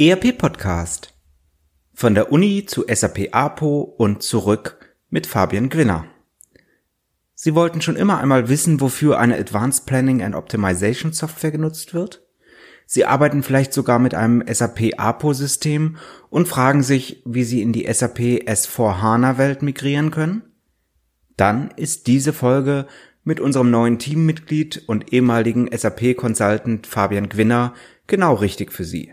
ERP Podcast. Von der Uni zu SAP APO und zurück mit Fabian Gwinner. Sie wollten schon immer einmal wissen, wofür eine Advanced Planning and Optimization Software genutzt wird? Sie arbeiten vielleicht sogar mit einem SAP APO System und fragen sich, wie Sie in die SAP S4 HANA Welt migrieren können? Dann ist diese Folge mit unserem neuen Teammitglied und ehemaligen SAP Consultant Fabian Gwinner genau richtig für Sie.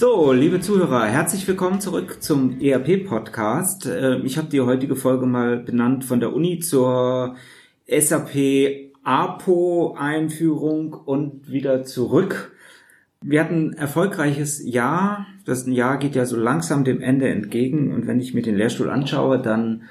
So, liebe Zuhörer, herzlich willkommen zurück zum ERP-Podcast. Äh, ich habe die heutige Folge mal benannt von der Uni zur SAP APO-Einführung und wieder zurück. Wir hatten ein erfolgreiches Jahr. Das Jahr geht ja so langsam dem Ende entgegen. Und wenn ich mir den Lehrstuhl anschaue, dann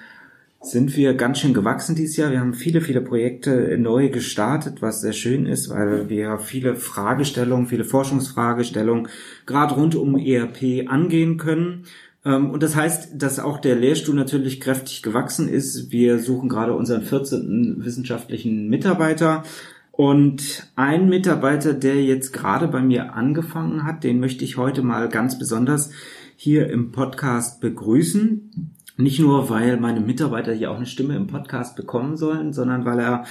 sind wir ganz schön gewachsen dieses Jahr. Wir haben viele, viele Projekte neu gestartet, was sehr schön ist, weil wir viele Fragestellungen, viele Forschungsfragestellungen gerade rund um ERP angehen können. Ähm, und das heißt, dass auch der Lehrstuhl natürlich kräftig gewachsen ist. Wir suchen gerade unseren 14. wissenschaftlichen Mitarbeiter. Und ein Mitarbeiter, der jetzt gerade bei mir angefangen hat, den möchte ich heute mal ganz besonders hier im Podcast begrüßen. Nicht nur, weil meine Mitarbeiter hier auch eine Stimme im Podcast bekommen sollen, sondern weil er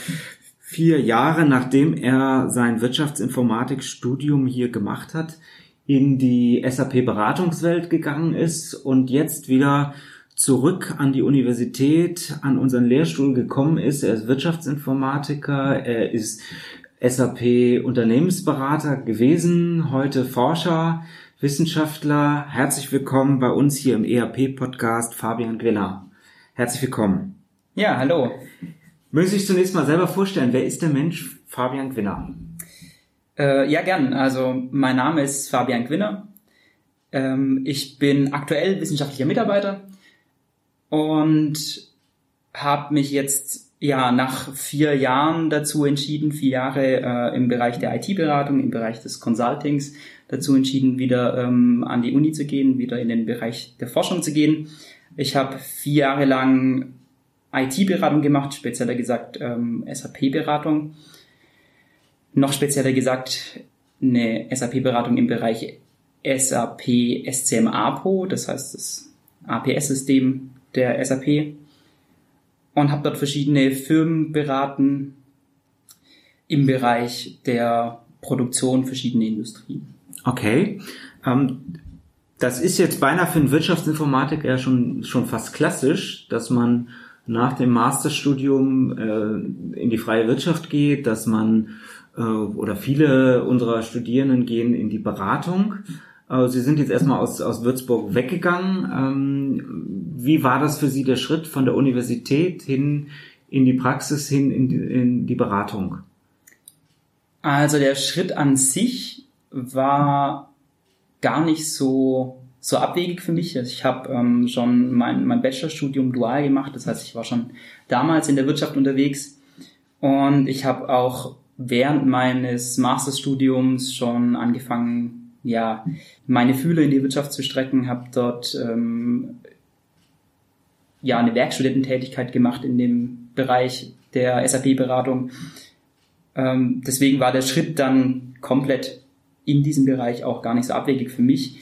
vier Jahre nachdem er sein Wirtschaftsinformatikstudium hier gemacht hat, in die SAP-Beratungswelt gegangen ist und jetzt wieder zurück an die Universität, an unseren Lehrstuhl gekommen ist. Er ist Wirtschaftsinformatiker, er ist SAP-Unternehmensberater gewesen, heute Forscher, Wissenschaftler. Herzlich willkommen bei uns hier im ERP-Podcast Fabian Gwiller. Herzlich willkommen. Ja, hallo. Mögen Sie sich zunächst mal selber vorstellen, wer ist der Mensch Fabian Gwinner? Äh, ja, gern. Also mein Name ist Fabian Gwinner. Ähm, ich bin aktuell wissenschaftlicher Mitarbeiter und habe mich jetzt ja nach vier Jahren dazu entschieden, vier Jahre äh, im Bereich der IT-Beratung, im Bereich des Consultings dazu entschieden, wieder ähm, an die Uni zu gehen, wieder in den Bereich der Forschung zu gehen. Ich habe vier Jahre lang IT-Beratung gemacht, spezieller gesagt ähm, SAP-Beratung. Noch spezieller gesagt eine SAP-Beratung im Bereich SAP SCM APO, das heißt das APS-System der SAP. Und habe dort verschiedene Firmen beraten im Bereich der Produktion verschiedener Industrien. Okay. Ähm, das ist jetzt beinahe für einen Wirtschaftsinformatiker schon, schon fast klassisch, dass man nach dem Masterstudium äh, in die freie Wirtschaft geht, dass man äh, oder viele unserer Studierenden gehen in die Beratung. Äh, Sie sind jetzt erstmal aus, aus Würzburg weggegangen. Ähm, wie war das für Sie der Schritt von der Universität hin in die Praxis, hin in die, in die Beratung? Also der Schritt an sich war gar nicht so so abwegig für mich. Also ich habe ähm, schon mein, mein Bachelorstudium dual gemacht, das heißt, ich war schon damals in der Wirtschaft unterwegs und ich habe auch während meines Masterstudiums schon angefangen, ja, meine Fühler in die Wirtschaft zu strecken, habe dort ähm, ja eine Werkstudententätigkeit gemacht in dem Bereich der SAP-Beratung. Ähm, deswegen war der Schritt dann komplett in diesem Bereich auch gar nicht so abwegig für mich.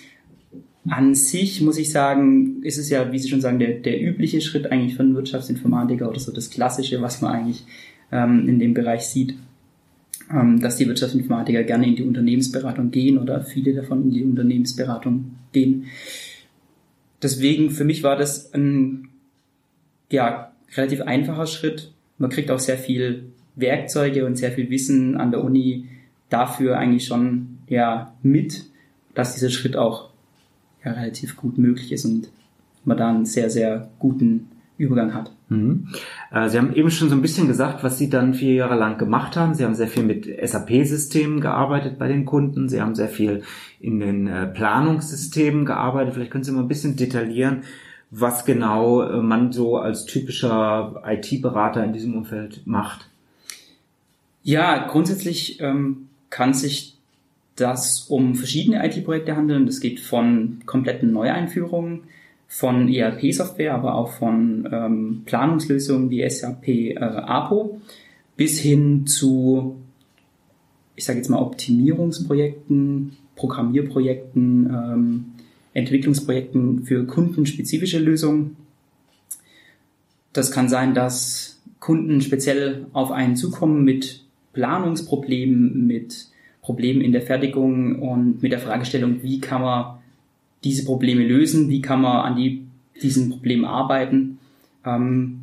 An sich muss ich sagen, ist es ja, wie Sie schon sagen, der, der übliche Schritt eigentlich einen Wirtschaftsinformatiker oder so das Klassische, was man eigentlich ähm, in dem Bereich sieht, ähm, dass die Wirtschaftsinformatiker gerne in die Unternehmensberatung gehen oder viele davon in die Unternehmensberatung gehen. Deswegen für mich war das ein ja, relativ einfacher Schritt. Man kriegt auch sehr viel Werkzeuge und sehr viel Wissen an der Uni dafür eigentlich schon ja mit, dass dieser Schritt auch ja, relativ gut möglich ist und man da einen sehr, sehr guten Übergang hat. Mhm. Äh, Sie haben eben schon so ein bisschen gesagt, was Sie dann vier Jahre lang gemacht haben. Sie haben sehr viel mit SAP-Systemen gearbeitet bei den Kunden. Sie haben sehr viel in den äh, Planungssystemen gearbeitet. Vielleicht können Sie mal ein bisschen detaillieren, was genau äh, man so als typischer IT-Berater in diesem Umfeld macht. Ja, grundsätzlich ähm, kann sich das um verschiedene IT-Projekte handeln. Das geht von kompletten Neueinführungen von ERP-Software, aber auch von ähm, Planungslösungen wie SAP äh, APO bis hin zu, ich sage jetzt mal, Optimierungsprojekten, Programmierprojekten, ähm, Entwicklungsprojekten für kundenspezifische Lösungen. Das kann sein, dass Kunden speziell auf einen zukommen mit Planungsproblemen, mit Problemen in der Fertigung und mit der Fragestellung, wie kann man diese Probleme lösen, wie kann man an die, diesen Problemen arbeiten. Ähm,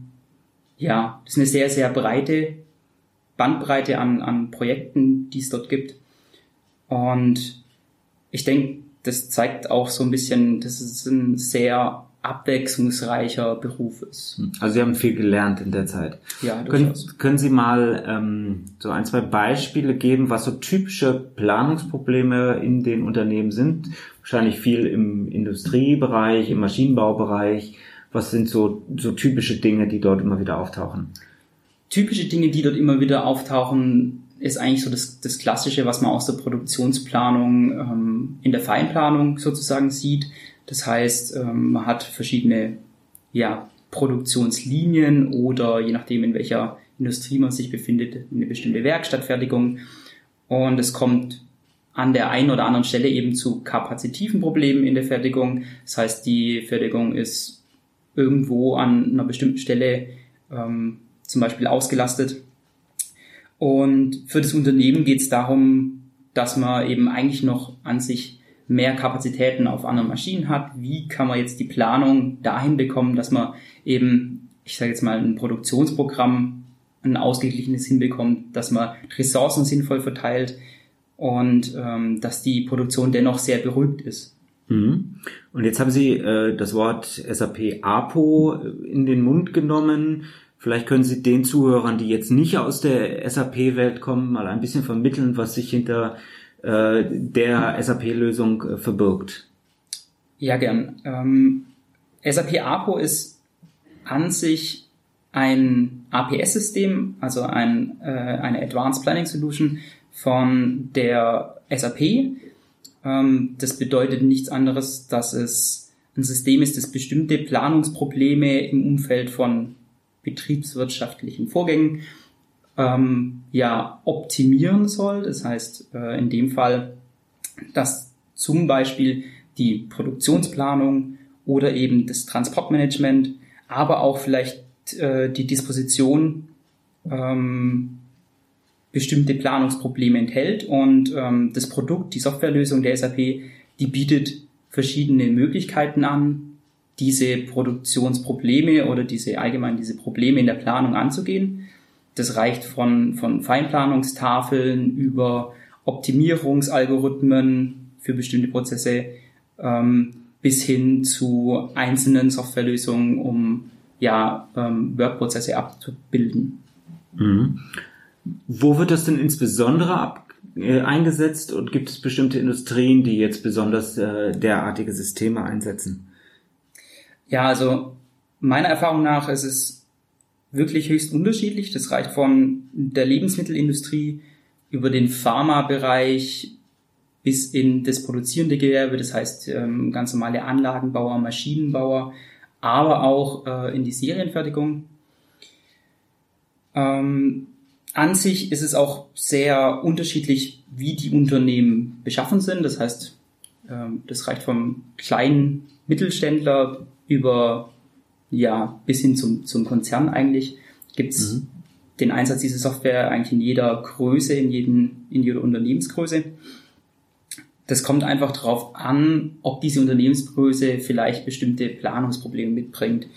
ja, das ist eine sehr, sehr breite Bandbreite an, an Projekten, die es dort gibt. Und ich denke, das zeigt auch so ein bisschen, dass es ein sehr abwechslungsreicher Beruf ist. Also Sie haben viel gelernt in der Zeit. Ja, können, können Sie mal ähm, so ein, zwei Beispiele geben, was so typische Planungsprobleme in den Unternehmen sind? Wahrscheinlich viel im Industriebereich, im Maschinenbaubereich. Was sind so, so typische Dinge, die dort immer wieder auftauchen? Typische Dinge, die dort immer wieder auftauchen, ist eigentlich so das, das Klassische, was man aus der Produktionsplanung ähm, in der Feinplanung sozusagen sieht das heißt, ähm, man hat verschiedene ja, Produktionslinien oder je nachdem, in welcher Industrie man sich befindet, eine bestimmte Werkstattfertigung. Und es kommt an der einen oder anderen Stelle eben zu kapazitiven Problemen in der Fertigung. Das heißt, die Fertigung ist irgendwo an einer bestimmten Stelle ähm, zum Beispiel ausgelastet. Und für das Unternehmen geht es darum, dass man eben eigentlich noch an sich mehr Kapazitäten auf anderen Maschinen hat. Wie kann man jetzt die Planung dahin bekommen, dass man eben, ich sage jetzt mal, ein Produktionsprogramm, ein ausgeglichenes hinbekommt, dass man Ressourcen sinnvoll verteilt und ähm, dass die Produktion dennoch sehr beruhigt ist. Mhm. Und jetzt haben Sie äh, das Wort SAP APO in den Mund genommen. Vielleicht können Sie den Zuhörern, die jetzt nicht aus der SAP-Welt kommen, mal ein bisschen vermitteln, was sich hinter äh, der SAP-Lösung äh, verbirgt? Ja, gern. Ähm, SAP APO ist an sich ein APS-System, also ein, äh, eine Advanced Planning Solution von der SAP. Ähm, das bedeutet nichts anderes, dass es ein System ist, das bestimmte Planungsprobleme im Umfeld von betriebswirtschaftlichen Vorgängen ähm, ja optimieren soll. Das heißt äh, in dem Fall, dass zum Beispiel die Produktionsplanung oder eben das Transportmanagement, aber auch vielleicht äh, die Disposition ähm, bestimmte Planungsprobleme enthält und ähm, das Produkt, die Softwarelösung der SAP, die bietet verschiedene Möglichkeiten an, diese Produktionsprobleme oder diese allgemein diese Probleme in der Planung anzugehen. Das reicht von, von Feinplanungstafeln über Optimierungsalgorithmen für bestimmte Prozesse ähm, bis hin zu einzelnen Softwarelösungen, um ja, ähm, Workprozesse abzubilden. Mhm. Wo wird das denn insbesondere ab, äh, eingesetzt und gibt es bestimmte Industrien, die jetzt besonders äh, derartige Systeme einsetzen? Ja, also meiner Erfahrung nach ist es wirklich höchst unterschiedlich. Das reicht von der Lebensmittelindustrie über den Pharmabereich bis in das produzierende Gewerbe, das heißt ähm, ganz normale Anlagenbauer, Maschinenbauer, aber auch äh, in die Serienfertigung. Ähm, an sich ist es auch sehr unterschiedlich, wie die Unternehmen beschaffen sind. Das heißt, ähm, das reicht vom kleinen Mittelständler über ja, bis hin zum, zum Konzern eigentlich gibt's mhm. den Einsatz dieser Software eigentlich in jeder Größe, in, jeden, in jeder Unternehmensgröße. Das kommt einfach darauf an, ob diese Unternehmensgröße vielleicht bestimmte Planungsprobleme mitbringt.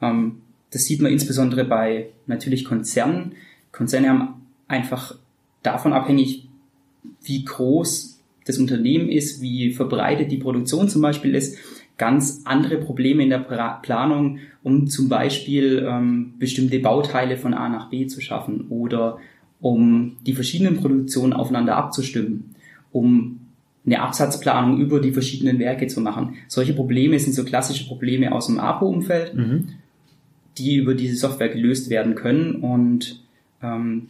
Ähm, das sieht man insbesondere bei natürlich Konzernen. Konzerne haben einfach davon abhängig, wie groß das Unternehmen ist, wie verbreitet die Produktion zum Beispiel ist, ganz andere Probleme in der Planung, um zum Beispiel ähm, bestimmte Bauteile von A nach B zu schaffen oder um die verschiedenen Produktionen aufeinander abzustimmen, um eine Absatzplanung über die verschiedenen Werke zu machen. Solche Probleme sind so klassische Probleme aus dem APO-Umfeld, mhm. die über diese Software gelöst werden können und ähm,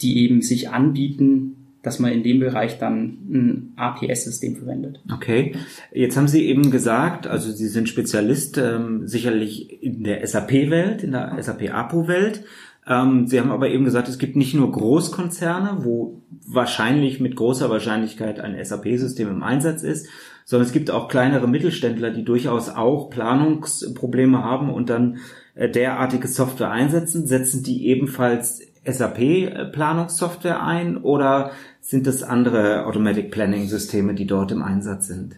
die eben sich anbieten, dass man in dem Bereich dann ein APS-System verwendet. Okay, jetzt haben Sie eben gesagt, also Sie sind Spezialist ähm, sicherlich in der SAP-Welt, in der SAP-APO-Welt. Ähm, Sie haben aber eben gesagt, es gibt nicht nur Großkonzerne, wo wahrscheinlich mit großer Wahrscheinlichkeit ein SAP-System im Einsatz ist, sondern es gibt auch kleinere Mittelständler, die durchaus auch Planungsprobleme haben und dann äh, derartige Software einsetzen. Setzen die ebenfalls SAP-Planungssoftware ein oder sind es andere Automatic Planning-Systeme, die dort im Einsatz sind?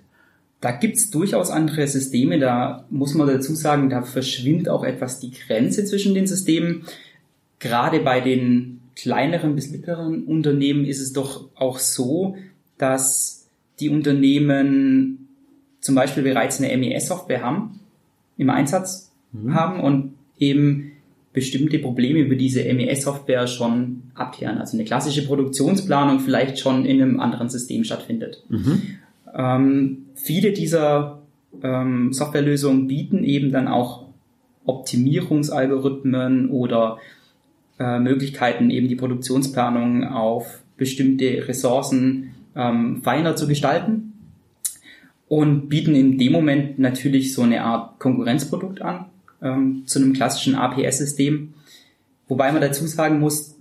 Da gibt's durchaus andere Systeme. Da muss man dazu sagen, da verschwimmt auch etwas die Grenze zwischen den Systemen. Gerade bei den kleineren bis mittleren Unternehmen ist es doch auch so, dass die Unternehmen zum Beispiel bereits eine MES-Software haben, im Einsatz mhm. haben und eben bestimmte Probleme über diese MES-Software schon abklären. Also eine klassische Produktionsplanung vielleicht schon in einem anderen System stattfindet. Mhm. Ähm, viele dieser ähm, Softwarelösungen bieten eben dann auch Optimierungsalgorithmen oder äh, Möglichkeiten, eben die Produktionsplanung auf bestimmte Ressourcen ähm, feiner zu gestalten und bieten in dem Moment natürlich so eine Art Konkurrenzprodukt an ähm, zu einem klassischen APS-System. Wobei man dazu sagen muss,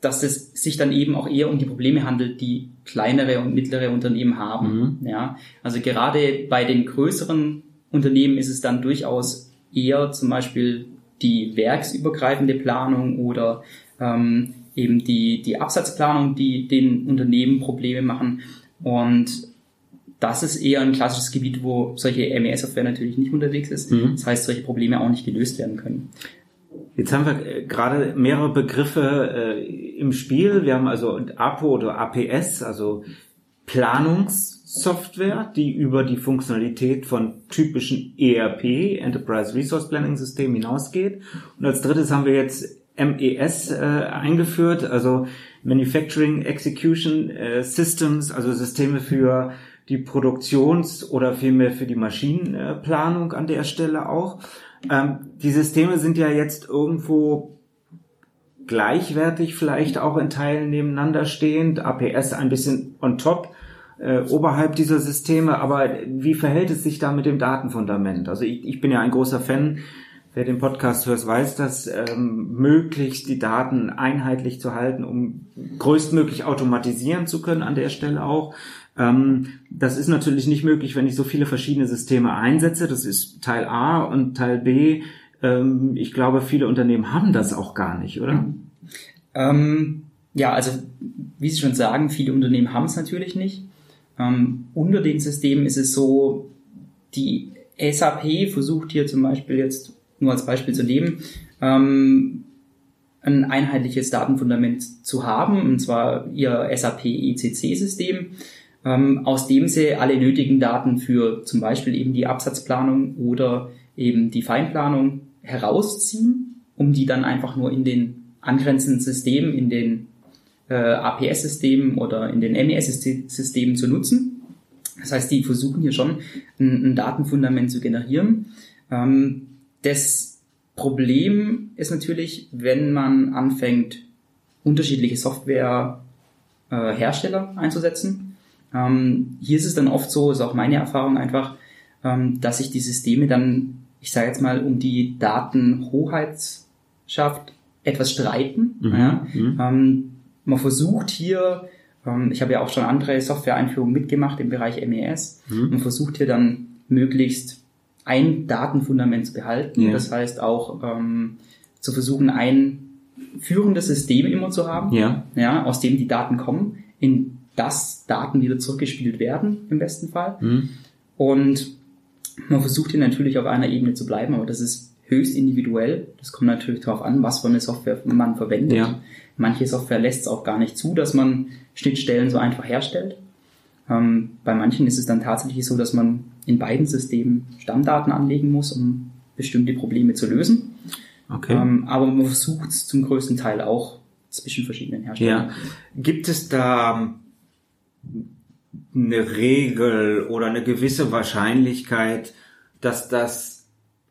dass es sich dann eben auch eher um die Probleme handelt, die kleinere und mittlere Unternehmen haben. Mhm. Ja, also gerade bei den größeren Unternehmen ist es dann durchaus eher zum Beispiel die werksübergreifende Planung oder ähm, eben die, die Absatzplanung, die den Unternehmen Probleme machen. Und das ist eher ein klassisches Gebiet, wo solche MES-Software natürlich nicht unterwegs ist. Mhm. Das heißt, solche Probleme auch nicht gelöst werden können. Jetzt haben wir äh, gerade mehrere Begriffe äh, im Spiel. Wir haben also APO oder APS, also Planungssoftware, die über die Funktionalität von typischen ERP, Enterprise Resource Planning System, hinausgeht. Und als drittes haben wir jetzt MES äh, eingeführt, also Manufacturing Execution äh, Systems, also Systeme für die Produktions- oder vielmehr für die Maschinenplanung an der Stelle auch. Ähm, die Systeme sind ja jetzt irgendwo gleichwertig vielleicht auch in Teilen nebeneinander stehend, APS ein bisschen on top, äh, oberhalb dieser Systeme, aber wie verhält es sich da mit dem Datenfundament? Also ich, ich bin ja ein großer Fan, wer den Podcast hört, weiß das, ähm, möglichst die Daten einheitlich zu halten, um größtmöglich automatisieren zu können an der Stelle auch. Ähm, das ist natürlich nicht möglich, wenn ich so viele verschiedene Systeme einsetze. Das ist Teil A und Teil B. Ähm, ich glaube, viele Unternehmen haben das auch gar nicht, oder? Ähm, ja, also wie Sie schon sagen, viele Unternehmen haben es natürlich nicht. Ähm, unter den Systemen ist es so, die SAP versucht hier zum Beispiel jetzt nur als Beispiel zu nehmen, ähm, ein einheitliches Datenfundament zu haben, und zwar ihr SAP ECC-System ähm, aus dem sie alle nötigen Daten für zum Beispiel eben die Absatzplanung oder eben die Feinplanung herausziehen, um die dann einfach nur in den angrenzenden Systemen, in den äh, APS-Systemen oder in den MES-Systemen zu nutzen. Das heißt, die versuchen hier schon ein, ein Datenfundament zu generieren. Ähm, das Problem ist natürlich, wenn man anfängt, unterschiedliche Softwarehersteller äh, einzusetzen, ähm, hier ist es dann oft so, ist auch meine Erfahrung einfach, ähm, dass sich die Systeme dann, ich sage jetzt mal, um die Datenhoheitsschaft etwas streiten. Mhm. Ja? Mhm. Ähm, man versucht hier, ähm, ich habe ja auch schon andere Software-Einführungen mitgemacht im Bereich MES, mhm. man versucht hier dann möglichst ein Datenfundament zu behalten. Ja. Das heißt auch ähm, zu versuchen, ein führendes System immer zu haben, ja. Ja, aus dem die Daten kommen, in dass Daten wieder zurückgespielt werden, im besten Fall. Mhm. Und man versucht hier natürlich auf einer Ebene zu bleiben, aber das ist höchst individuell. Das kommt natürlich darauf an, was für eine Software man verwendet. Ja. Manche Software lässt es auch gar nicht zu, dass man Schnittstellen so einfach herstellt. Ähm, bei manchen ist es dann tatsächlich so, dass man in beiden Systemen Stammdaten anlegen muss, um bestimmte Probleme zu lösen. Okay. Ähm, aber man versucht es zum größten Teil auch zwischen verschiedenen Herstellern. Ja. Gibt es da eine Regel oder eine gewisse Wahrscheinlichkeit, dass das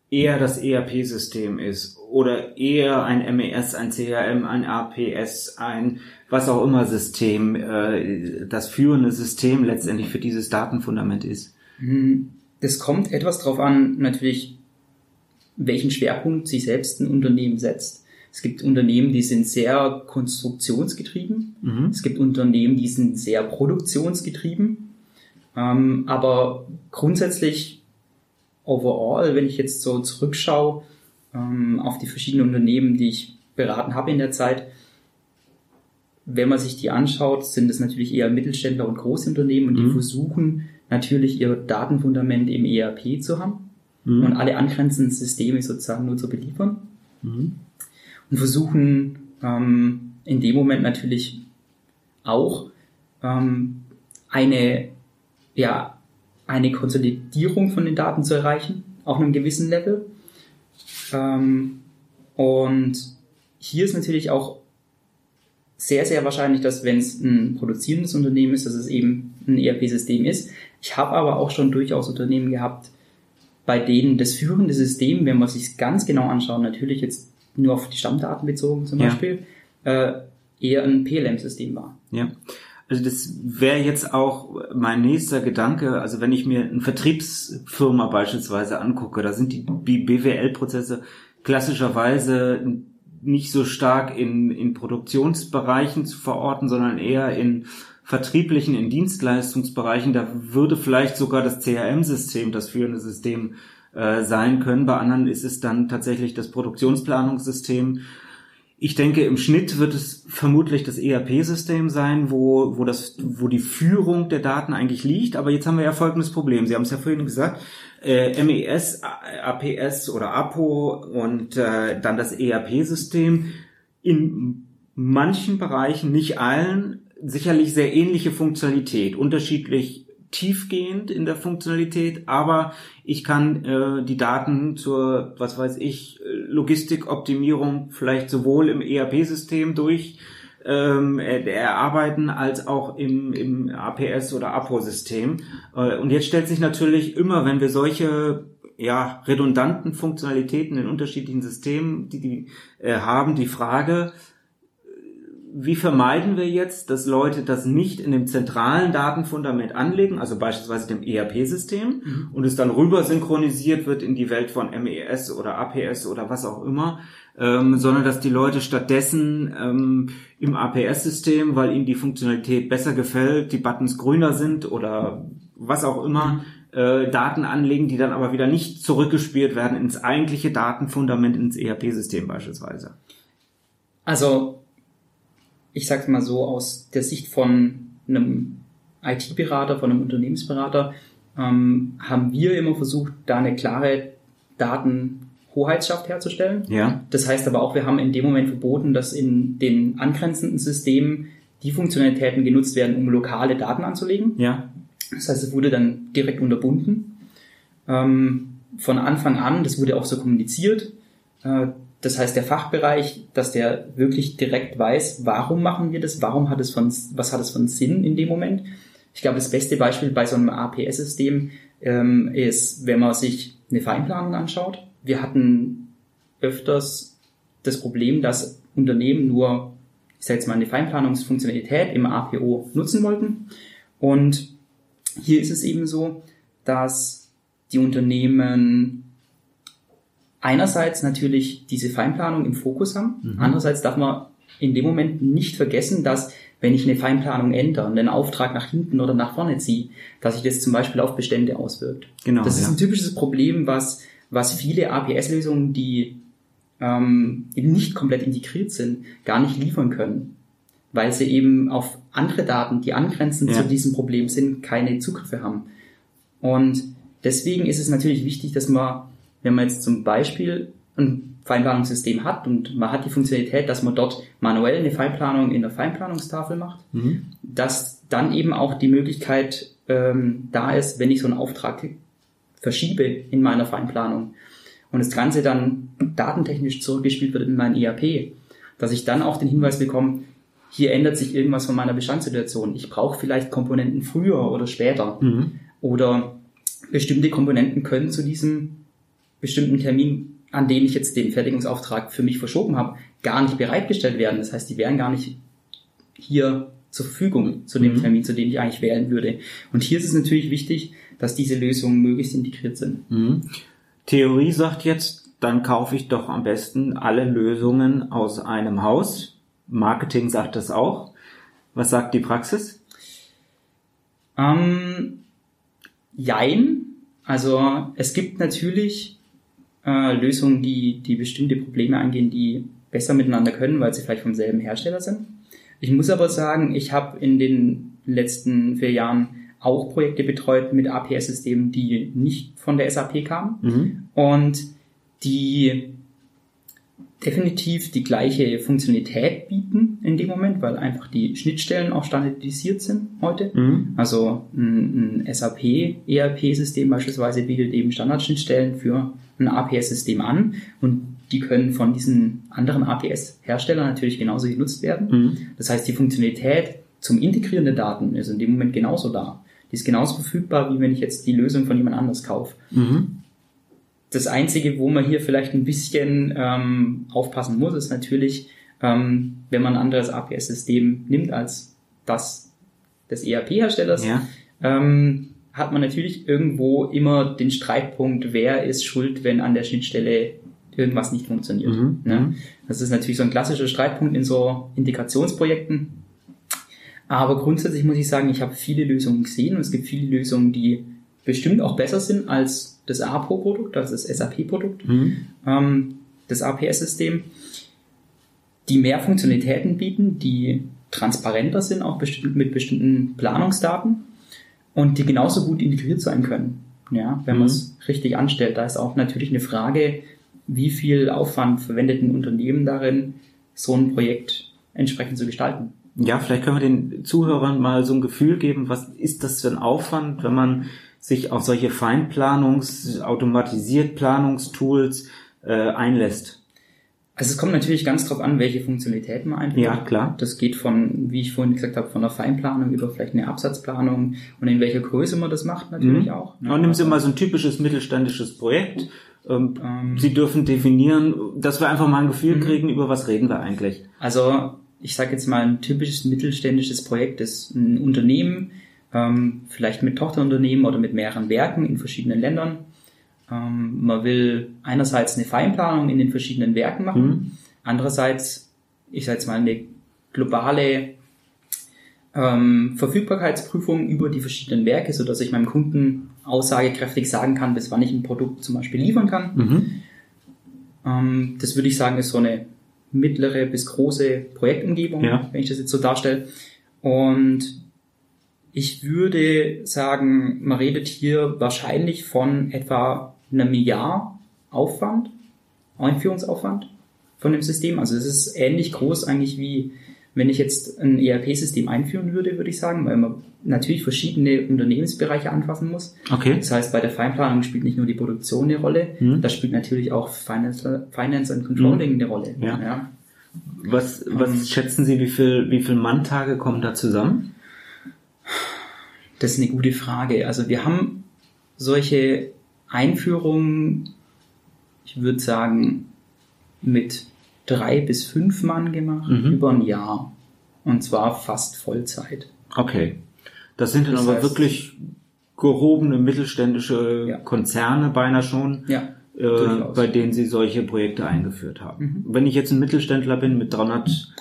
eher das ERP-System ist oder eher ein MES, ein CRM, ein APS, ein was auch immer System, äh, das führende System letztendlich für dieses Datenfundament ist? Mhm. Das kommt etwas darauf an, natürlich, welchen Schwerpunkt sich selbst ein Unternehmen setzt. Es gibt Unternehmen, die sind sehr konstruktionsgetrieben. Mhm. Es gibt Unternehmen, die sind sehr produktionsgetrieben. Ähm, aber grundsätzlich, overall, wenn ich jetzt so zurückschaue ähm, auf die verschiedenen Unternehmen, die ich beraten habe in der Zeit, wenn man sich die anschaut, sind es natürlich eher Mittelständler und Großunternehmen und die mhm. versuchen natürlich ihr Datenfundament im ERP zu haben mhm. und alle angrenzenden Systeme sozusagen nur zu beliefern. Mhm und versuchen ähm, in dem Moment natürlich auch ähm, eine, ja, eine Konsolidierung von den Daten zu erreichen, auf einem gewissen Level. Ähm, und hier ist natürlich auch sehr, sehr wahrscheinlich, dass wenn es ein produzierendes Unternehmen ist, dass es eben ein ERP-System ist. Ich habe aber auch schon durchaus Unternehmen gehabt, bei denen das führende System, wenn man sich ganz genau anschaut, natürlich jetzt nur auf die Stammdaten bezogen zum ja. Beispiel, äh, eher ein PLM-System war. Ja. Also das wäre jetzt auch mein nächster Gedanke. Also wenn ich mir eine Vertriebsfirma beispielsweise angucke, da sind die BWL-Prozesse klassischerweise nicht so stark in, in Produktionsbereichen zu verorten, sondern eher in vertrieblichen, in Dienstleistungsbereichen. Da würde vielleicht sogar das CRM-System, das führende System, äh, sein können. Bei anderen ist es dann tatsächlich das Produktionsplanungssystem. Ich denke, im Schnitt wird es vermutlich das ERP-System sein, wo, wo, das, wo die Führung der Daten eigentlich liegt. Aber jetzt haben wir ja folgendes Problem. Sie haben es ja vorhin gesagt, äh, MES, APS oder APO und äh, dann das ERP-System. In manchen Bereichen, nicht allen, sicherlich sehr ähnliche Funktionalität, unterschiedlich tiefgehend in der Funktionalität, aber ich kann äh, die Daten zur, was weiß ich, Logistikoptimierung vielleicht sowohl im ERP-System durch ähm, erarbeiten als auch im, im APS oder APO-System. Äh, und jetzt stellt sich natürlich immer, wenn wir solche ja, redundanten Funktionalitäten in unterschiedlichen Systemen die, die, äh, haben, die Frage, wie vermeiden wir jetzt, dass Leute das nicht in dem zentralen Datenfundament anlegen, also beispielsweise dem ERP-System, mhm. und es dann rüber synchronisiert wird in die Welt von MES oder APS oder was auch immer, ähm, sondern dass die Leute stattdessen ähm, im APS-System, weil ihnen die Funktionalität besser gefällt, die Buttons grüner sind oder was auch immer, mhm. äh, Daten anlegen, die dann aber wieder nicht zurückgespielt werden ins eigentliche Datenfundament, ins ERP-System beispielsweise. Also ich sag's mal so, aus der Sicht von einem IT-Berater, von einem Unternehmensberater, ähm, haben wir immer versucht, da eine klare Datenhoheitsschaft herzustellen. Ja. Das heißt aber auch, wir haben in dem Moment verboten, dass in den angrenzenden Systemen die Funktionalitäten genutzt werden, um lokale Daten anzulegen. Ja. Das heißt, es wurde dann direkt unterbunden. Ähm, von Anfang an, das wurde auch so kommuniziert, äh, das heißt, der Fachbereich, dass der wirklich direkt weiß, warum machen wir das, warum hat es von, was hat es von Sinn in dem Moment. Ich glaube, das beste Beispiel bei so einem APS-System ähm, ist, wenn man sich eine Feinplanung anschaut. Wir hatten öfters das Problem, dass Unternehmen nur, ich sage jetzt mal, eine Feinplanungsfunktionalität im APO nutzen wollten. Und hier ist es eben so, dass die Unternehmen einerseits natürlich diese Feinplanung im Fokus haben. Mhm. Andererseits darf man in dem Moment nicht vergessen, dass wenn ich eine Feinplanung ändere und einen Auftrag nach hinten oder nach vorne ziehe, dass sich das zum Beispiel auf Bestände auswirkt. Genau. Das ist ja. ein typisches Problem, was, was viele APS-Lösungen, die ähm, eben nicht komplett integriert sind, gar nicht liefern können. Weil sie eben auf andere Daten, die angrenzend ja. zu diesem Problem sind, keine Zugriffe haben. Und deswegen ist es natürlich wichtig, dass man wenn man jetzt zum Beispiel, und Feinplanungssystem hat und man hat die Funktionalität, dass man dort manuell eine Feinplanung in der Feinplanungstafel macht, Mhm. dass dann eben auch die Möglichkeit ähm, da ist, wenn ich so einen Auftrag verschiebe in meiner Feinplanung und das Ganze dann datentechnisch zurückgespielt wird in mein ERP, dass ich dann auch den Hinweis bekomme, hier ändert sich irgendwas von meiner Bestandssituation. Ich brauche vielleicht Komponenten früher oder später. Mhm. Oder bestimmte Komponenten können zu diesem bestimmten Termin, an den ich jetzt den Fertigungsauftrag für mich verschoben habe, gar nicht bereitgestellt werden. Das heißt, die wären gar nicht hier zur Verfügung zu dem Mhm. Termin, zu dem ich eigentlich wählen würde. Und hier ist es natürlich wichtig, dass diese Lösungen möglichst integriert sind. Mhm. Theorie sagt jetzt, dann kaufe ich doch am besten alle Lösungen aus einem Haus. Marketing sagt das auch. Was sagt die Praxis? Ähm, jein. Also es gibt natürlich äh, Lösungen, die, die bestimmte Probleme angehen, die besser miteinander können, weil sie vielleicht vom selben Hersteller sind. Ich muss aber sagen, ich habe in den letzten vier Jahren auch Projekte betreut mit APS-Systemen, die nicht von der SAP kamen Mhm. und die definitiv die gleiche Funktionalität bieten in dem Moment, weil einfach die Schnittstellen auch standardisiert sind heute. Mhm. Also ein, ein SAP-ERP-System beispielsweise bietet eben Standardschnittstellen für ein APS-System an und die können von diesen anderen APS-Herstellern natürlich genauso genutzt werden. Mhm. Das heißt, die Funktionalität zum Integrieren der Daten ist in dem Moment genauso da. Die ist genauso verfügbar, wie wenn ich jetzt die Lösung von jemand anders kaufe. Mhm. Das Einzige, wo man hier vielleicht ein bisschen ähm, aufpassen muss, ist natürlich, ähm, wenn man ein anderes APS-System nimmt als das des ERP-Herstellers, Ja. ähm, hat man natürlich irgendwo immer den Streitpunkt, wer ist schuld, wenn an der Schnittstelle irgendwas nicht funktioniert. Mhm. Ne? Das ist natürlich so ein klassischer Streitpunkt in so Integrationsprojekten. Aber grundsätzlich muss ich sagen, ich habe viele Lösungen gesehen und es gibt viele Lösungen, die bestimmt auch besser sind als das APO-Produkt, also das SAP-Produkt, Mhm. ähm, das APS-System, die mehr Funktionalitäten bieten, die transparenter sind, auch bestimmt mit bestimmten Planungsdaten und die genauso gut integriert sein können. Ja, wenn man es richtig anstellt. Da ist auch natürlich eine Frage, wie viel Aufwand verwendet ein Unternehmen darin, so ein Projekt entsprechend zu gestalten. Ja, vielleicht können wir den Zuhörern mal so ein Gefühl geben, was ist das für ein Aufwand, wenn man sich auf solche Feinplanungs-, automatisiert Planungstools äh, einlässt. Also es kommt natürlich ganz drauf an, welche Funktionalitäten man einführt. Ja, klar. Das geht von, wie ich vorhin gesagt habe, von der Feinplanung über vielleicht eine Absatzplanung und in welcher Größe man das macht natürlich Mhm. auch. Und nehmen Sie mal so ein typisches mittelständisches Projekt. Ähm, Ähm, Sie dürfen definieren, dass wir einfach mal ein Gefühl Mhm. kriegen, über was reden wir eigentlich. Also ich sage jetzt mal ein typisches mittelständisches Projekt ist ein Unternehmen, ähm, vielleicht mit Tochterunternehmen oder mit mehreren Werken in verschiedenen Ländern. Ähm, man will einerseits eine Feinplanung in den verschiedenen Werken machen, Mhm. andererseits, ich sage jetzt mal, eine globale ähm, Verfügbarkeitsprüfung über die verschiedenen Werke, so dass ich meinem Kunden aussagekräftig sagen kann, bis wann ich ein Produkt zum Beispiel liefern kann. Mhm. Ähm, das würde ich sagen, ist so eine mittlere bis große Projektumgebung, Ja. wenn ich das jetzt so darstelle. Und ich würde sagen, man redet hier wahrscheinlich von etwa einem Jahr Aufwand, Einführungsaufwand von dem System. Also es ist ähnlich groß eigentlich wie wenn ich jetzt ein ERP-System einführen würde, würde ich sagen, weil man natürlich verschiedene Unternehmensbereiche anfassen muss. Okay. Das heißt, bei der Feinplanung spielt nicht nur die Produktion eine Rolle, Mhm. da spielt natürlich auch Finance, Finance and Controlling eine Rolle. Ja. Was, was Ähm. schätzen Sie, wie viel, wie viel Manntage kommen da zusammen? Das ist eine gute Frage. Also wir haben solche Einführungen, ich würde sagen, mit drei bis fünf Mann gemacht, Mhm. über ein Jahr. Und zwar fast Vollzeit. Okay. Das sind dann Das aber heißt- wirklich gehobene mittelständische Ja. Konzerne beinahe schon, Ja, äh, bei denen Sie solche Projekte eingeführt haben. Mhm. Wenn ich jetzt ein Mittelständler bin mit 300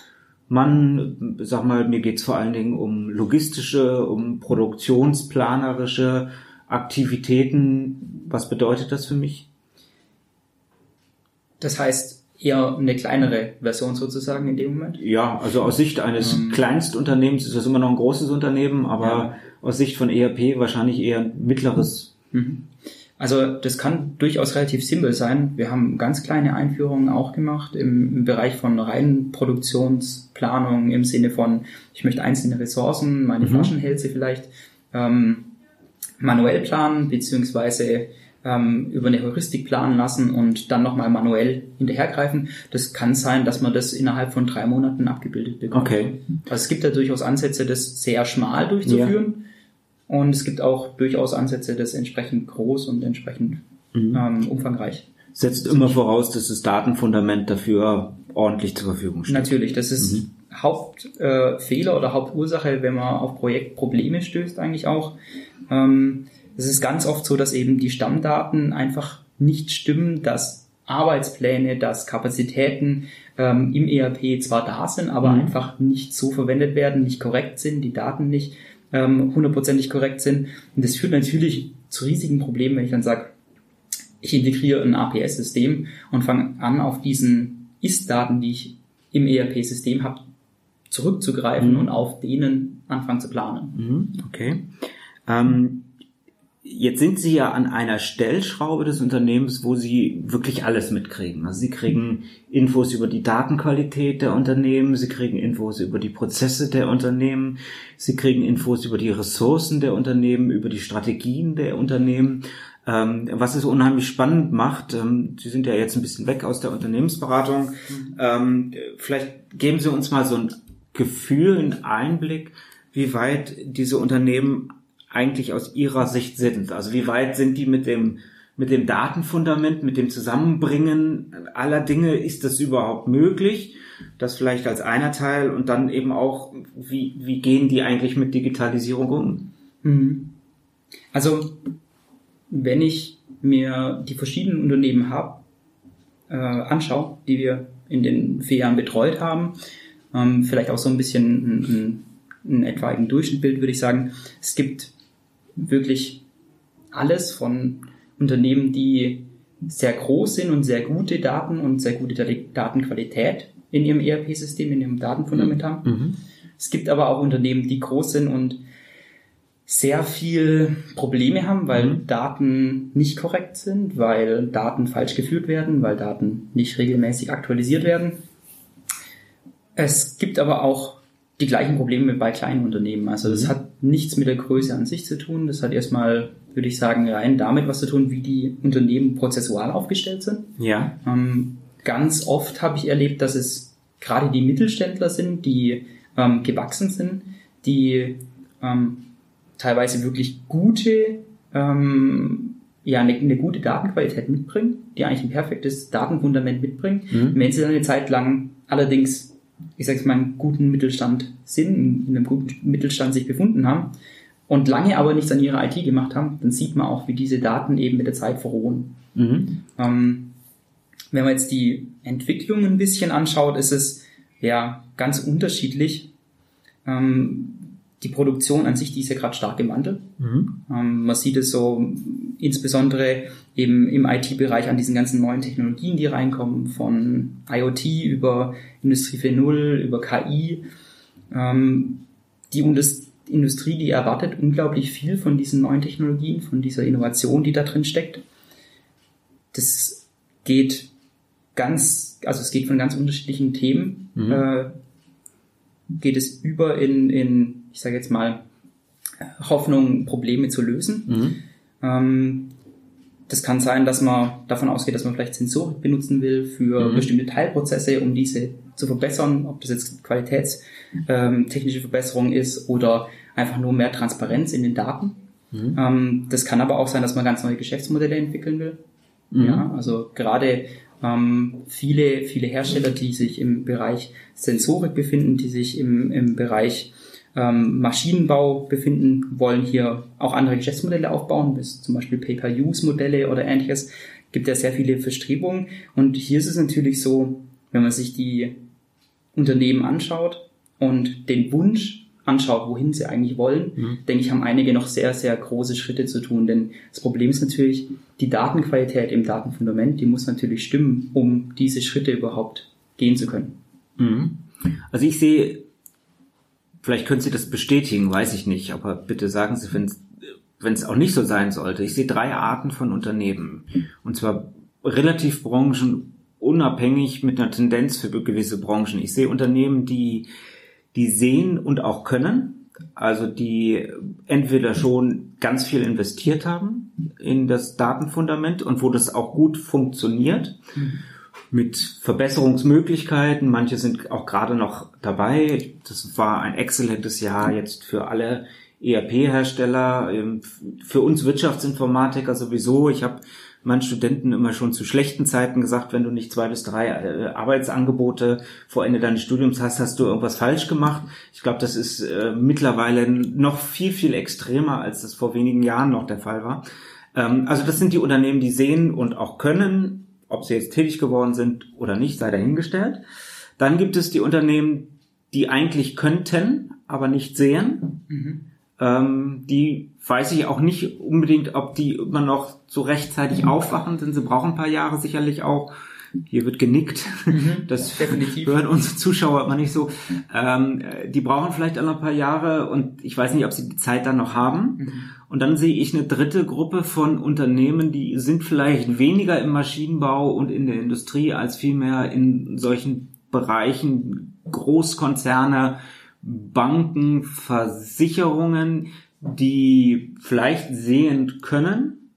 Mann, sag mal, mir geht's vor allen Dingen um logistische, um produktionsplanerische Aktivitäten. Was bedeutet das für mich? Das heißt eher eine kleinere Version sozusagen in dem Moment. Ja, also aus Sicht eines Ähm. Kleinstunternehmens ist das immer noch ein großes Unternehmen, aber Ja. aus Sicht von ERP wahrscheinlich eher ein mittleres. Mhm. Also das kann durchaus relativ simpel sein. Wir haben ganz kleine Einführungen auch gemacht im, im Bereich von reinen Produktionsplanung im Sinne von, ich möchte einzelne Ressourcen, meine mhm. Flaschenhälse vielleicht ähm, manuell planen, beziehungsweise ähm, über eine Heuristik planen lassen und dann nochmal manuell hinterhergreifen. Das kann sein, dass man das innerhalb von drei Monaten abgebildet bekommt. Okay. Also es gibt da durchaus Ansätze, das sehr schmal durchzuführen. Ja und es gibt auch durchaus Ansätze, das entsprechend groß und entsprechend mhm. ähm, umfangreich. Setzt immer voraus, dass das Datenfundament dafür ordentlich zur Verfügung steht. Natürlich, das ist mhm. Hauptfehler äh, oder Hauptursache, wenn man auf Projektprobleme stößt eigentlich auch. Ähm, es ist ganz oft so, dass eben die Stammdaten einfach nicht stimmen, dass Arbeitspläne, dass Kapazitäten ähm, im ERP zwar da sind, aber mhm. einfach nicht so verwendet werden, nicht korrekt sind, die Daten nicht ähm, hundertprozentig korrekt sind. Und das führt natürlich zu riesigen Problemen, wenn ich dann sage, ich integriere ein APS-System und fange an, auf diesen Ist-Daten, die ich im ERP-System habe, zurückzugreifen mhm. und auf denen anfangen zu planen. Mhm. Okay. Ähm, Jetzt sind Sie ja an einer Stellschraube des Unternehmens, wo Sie wirklich alles mitkriegen. Also Sie kriegen Infos über die Datenqualität der Unternehmen, Sie kriegen Infos über die Prozesse der Unternehmen, Sie kriegen Infos über die Ressourcen der Unternehmen, über die Strategien der Unternehmen. Ähm, was es unheimlich spannend macht, ähm, Sie sind ja jetzt ein bisschen weg aus der Unternehmensberatung. Ähm, vielleicht geben Sie uns mal so ein Gefühl, einen Einblick, wie weit diese Unternehmen eigentlich aus Ihrer Sicht sind? Also wie weit sind die mit dem mit dem Datenfundament, mit dem Zusammenbringen aller Dinge, ist das überhaupt möglich? Das vielleicht als einer Teil und dann eben auch, wie, wie gehen die eigentlich mit Digitalisierung um? Mhm. Also, wenn ich mir die verschiedenen Unternehmen hab, äh, anschaue, die wir in den vier Jahren betreut haben, ähm, vielleicht auch so ein bisschen ein, ein, ein etwaigen Durchschnittbild, würde ich sagen, es gibt wirklich alles von Unternehmen, die sehr groß sind und sehr gute Daten und sehr gute Datenqualität in ihrem ERP-System, in ihrem Datenfundament haben. Mhm. Es gibt aber auch Unternehmen, die groß sind und sehr viel Probleme haben, weil mhm. Daten nicht korrekt sind, weil Daten falsch geführt werden, weil Daten nicht regelmäßig aktualisiert werden. Es gibt aber auch die gleichen Probleme bei kleinen Unternehmen. Also das mhm. hat nichts mit der Größe an sich zu tun. Das hat erstmal, würde ich sagen, rein damit was zu tun, wie die Unternehmen prozessual aufgestellt sind. Ja. Ähm, ganz oft habe ich erlebt, dass es gerade die Mittelständler sind, die ähm, gewachsen sind, die ähm, teilweise wirklich gute, ähm, ja, eine, eine, gute Datenqualität mitbringen, die eigentlich ein perfektes Datenfundament mitbringen. Mhm. Wenn sie dann eine Zeit lang allerdings ich sage mal, einen guten Mittelstand sind, in einem guten Mittelstand sich befunden haben und lange aber nichts an ihrer IT gemacht haben, dann sieht man auch, wie diese Daten eben mit der Zeit verrohen. Mhm. Ähm, wenn man jetzt die Entwicklung ein bisschen anschaut, ist es ja ganz unterschiedlich. Ähm, die Produktion an sich, die ist ja gerade stark im Wandel. Mhm. Ähm, man sieht es so insbesondere eben im IT-Bereich an diesen ganzen neuen Technologien, die reinkommen, von IoT über Industrie 4.0, über KI. Ähm, die Industrie, die erwartet unglaublich viel von diesen neuen Technologien, von dieser Innovation, die da drin steckt. Das geht ganz, also es geht von ganz unterschiedlichen Themen, mhm. äh, geht es über in, in ich sage jetzt mal, Hoffnung, Probleme zu lösen. Mhm. Ähm, das kann sein, dass man davon ausgeht, dass man vielleicht Sensorik benutzen will für mhm. bestimmte Teilprozesse, um diese zu verbessern, ob das jetzt qualitätstechnische ähm, Verbesserung ist oder einfach nur mehr Transparenz in den Daten. Mhm. Ähm, das kann aber auch sein, dass man ganz neue Geschäftsmodelle entwickeln will. Mhm. Ja, also gerade ähm, viele, viele Hersteller, die sich im Bereich Sensorik befinden, die sich im, im Bereich ähm, Maschinenbau befinden, wollen hier auch andere Geschäftsmodelle aufbauen, bis zum Beispiel Pay-per-Use-Modelle oder ähnliches. Gibt ja sehr viele Verstrebungen. Und hier ist es natürlich so, wenn man sich die Unternehmen anschaut und den Wunsch anschaut, wohin sie eigentlich wollen, mhm. denke ich, haben einige noch sehr, sehr große Schritte zu tun. Denn das Problem ist natürlich, die Datenqualität im Datenfundament, die muss natürlich stimmen, um diese Schritte überhaupt gehen zu können. Mhm. Also ich sehe Vielleicht können Sie das bestätigen, weiß ich nicht, aber bitte sagen Sie, wenn es auch nicht so sein sollte. Ich sehe drei Arten von Unternehmen. Und zwar relativ branchenunabhängig mit einer Tendenz für gewisse Branchen. Ich sehe Unternehmen, die, die sehen und auch können. Also die entweder schon ganz viel investiert haben in das Datenfundament und wo das auch gut funktioniert. Mhm mit Verbesserungsmöglichkeiten. Manche sind auch gerade noch dabei. Das war ein exzellentes Jahr jetzt für alle ERP-Hersteller, ähm, für uns Wirtschaftsinformatiker sowieso. Ich habe meinen Studenten immer schon zu schlechten Zeiten gesagt, wenn du nicht zwei bis drei äh, Arbeitsangebote vor Ende deines Studiums hast, hast du irgendwas falsch gemacht. Ich glaube, das ist äh, mittlerweile noch viel, viel extremer, als das vor wenigen Jahren noch der Fall war. Ähm, also das sind die Unternehmen, die sehen und auch können, ob sie jetzt tätig geworden sind oder nicht, sei dahingestellt. Dann gibt es die Unternehmen, die eigentlich könnten, aber nicht sehen. Mhm. Ähm, die weiß ich auch nicht unbedingt, ob die immer noch so rechtzeitig aufwachen sind. Sie brauchen ein paar Jahre sicherlich auch. Hier wird genickt. Mhm, das definitiv. hören unsere Zuschauer immer nicht so. Ähm, die brauchen vielleicht auch noch ein paar Jahre und ich weiß nicht, ob sie die Zeit dann noch haben. Mhm. Und dann sehe ich eine dritte Gruppe von Unternehmen, die sind vielleicht weniger im Maschinenbau und in der Industrie als vielmehr in solchen Bereichen Großkonzerne, Banken, Versicherungen, die vielleicht sehen können,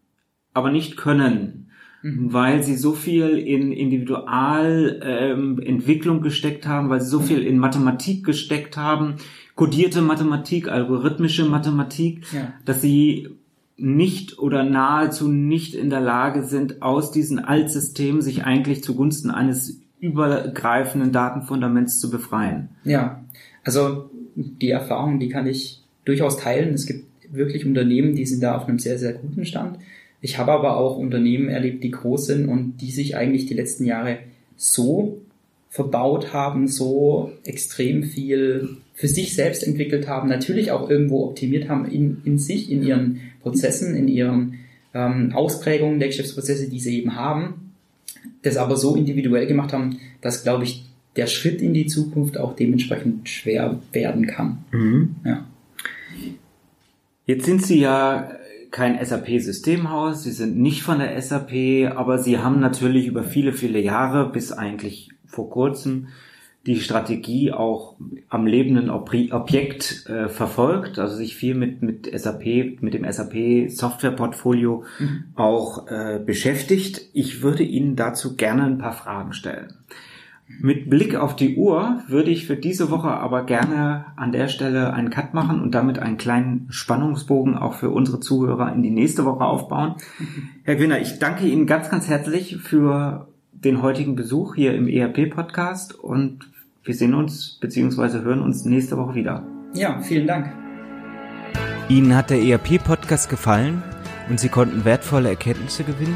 aber nicht können, mhm. weil sie so viel in Individualentwicklung ähm, gesteckt haben, weil sie so viel in Mathematik gesteckt haben, kodierte Mathematik, algorithmische Mathematik, ja. dass sie nicht oder nahezu nicht in der Lage sind, aus diesen Altsystemen sich eigentlich zugunsten eines übergreifenden Datenfundaments zu befreien. Ja, also die Erfahrung, die kann ich durchaus teilen. Es gibt wirklich Unternehmen, die sind da auf einem sehr, sehr guten Stand. Ich habe aber auch Unternehmen erlebt, die groß sind und die sich eigentlich die letzten Jahre so verbaut haben, so extrem viel für sich selbst entwickelt haben, natürlich auch irgendwo optimiert haben in, in sich, in ihren Prozessen, in ihren ähm, Ausprägungen der Geschäftsprozesse, die sie eben haben, das aber so individuell gemacht haben, dass, glaube ich, der Schritt in die Zukunft auch dementsprechend schwer werden kann. Mhm. Ja. Jetzt sind Sie ja kein SAP-Systemhaus, Sie sind nicht von der SAP, aber Sie haben natürlich über viele, viele Jahre bis eigentlich vor kurzem die Strategie auch am lebenden Objekt äh, verfolgt, also sich viel mit, mit SAP, mit dem SAP Softwareportfolio mhm. auch äh, beschäftigt. Ich würde Ihnen dazu gerne ein paar Fragen stellen. Mit Blick auf die Uhr würde ich für diese Woche aber gerne an der Stelle einen Cut machen und damit einen kleinen Spannungsbogen auch für unsere Zuhörer in die nächste Woche aufbauen. Herr Gwinner, ich danke Ihnen ganz, ganz herzlich für den heutigen Besuch hier im ERP-Podcast und wir sehen uns bzw. hören uns nächste Woche wieder. Ja, vielen Dank. Ihnen hat der ERP-Podcast gefallen und Sie konnten wertvolle Erkenntnisse gewinnen?